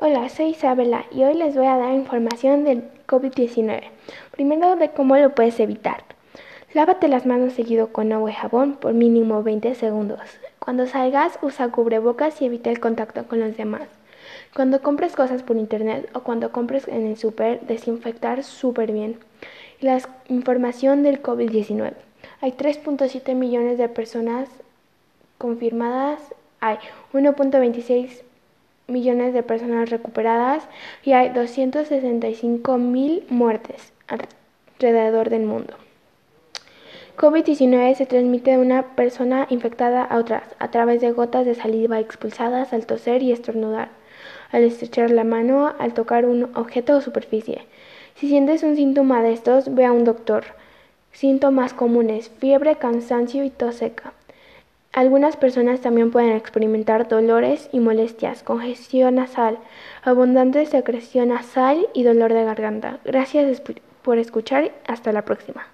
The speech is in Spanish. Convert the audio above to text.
Hola, soy Isabela y hoy les voy a dar información del COVID-19. Primero de cómo lo puedes evitar. Lávate las manos seguido con agua y jabón por mínimo 20 segundos. Cuando salgas, usa cubrebocas y evita el contacto con los demás. Cuando compres cosas por internet o cuando compres en el super, desinfectar súper bien. La información del COVID-19. Hay 3.7 millones de personas confirmadas, hay 1.26 millones de personas recuperadas y hay 265 mil muertes alrededor del mundo. COVID-19 se transmite de una persona infectada a otras a través de gotas de saliva expulsadas al toser y estornudar, al estrechar la mano, al tocar un objeto o superficie. Si sientes un síntoma de estos, ve a un doctor. Síntomas comunes: fiebre, cansancio y tos seca. Algunas personas también pueden experimentar dolores y molestias, congestión nasal, abundante secreción nasal y dolor de garganta. Gracias por escuchar. Hasta la próxima.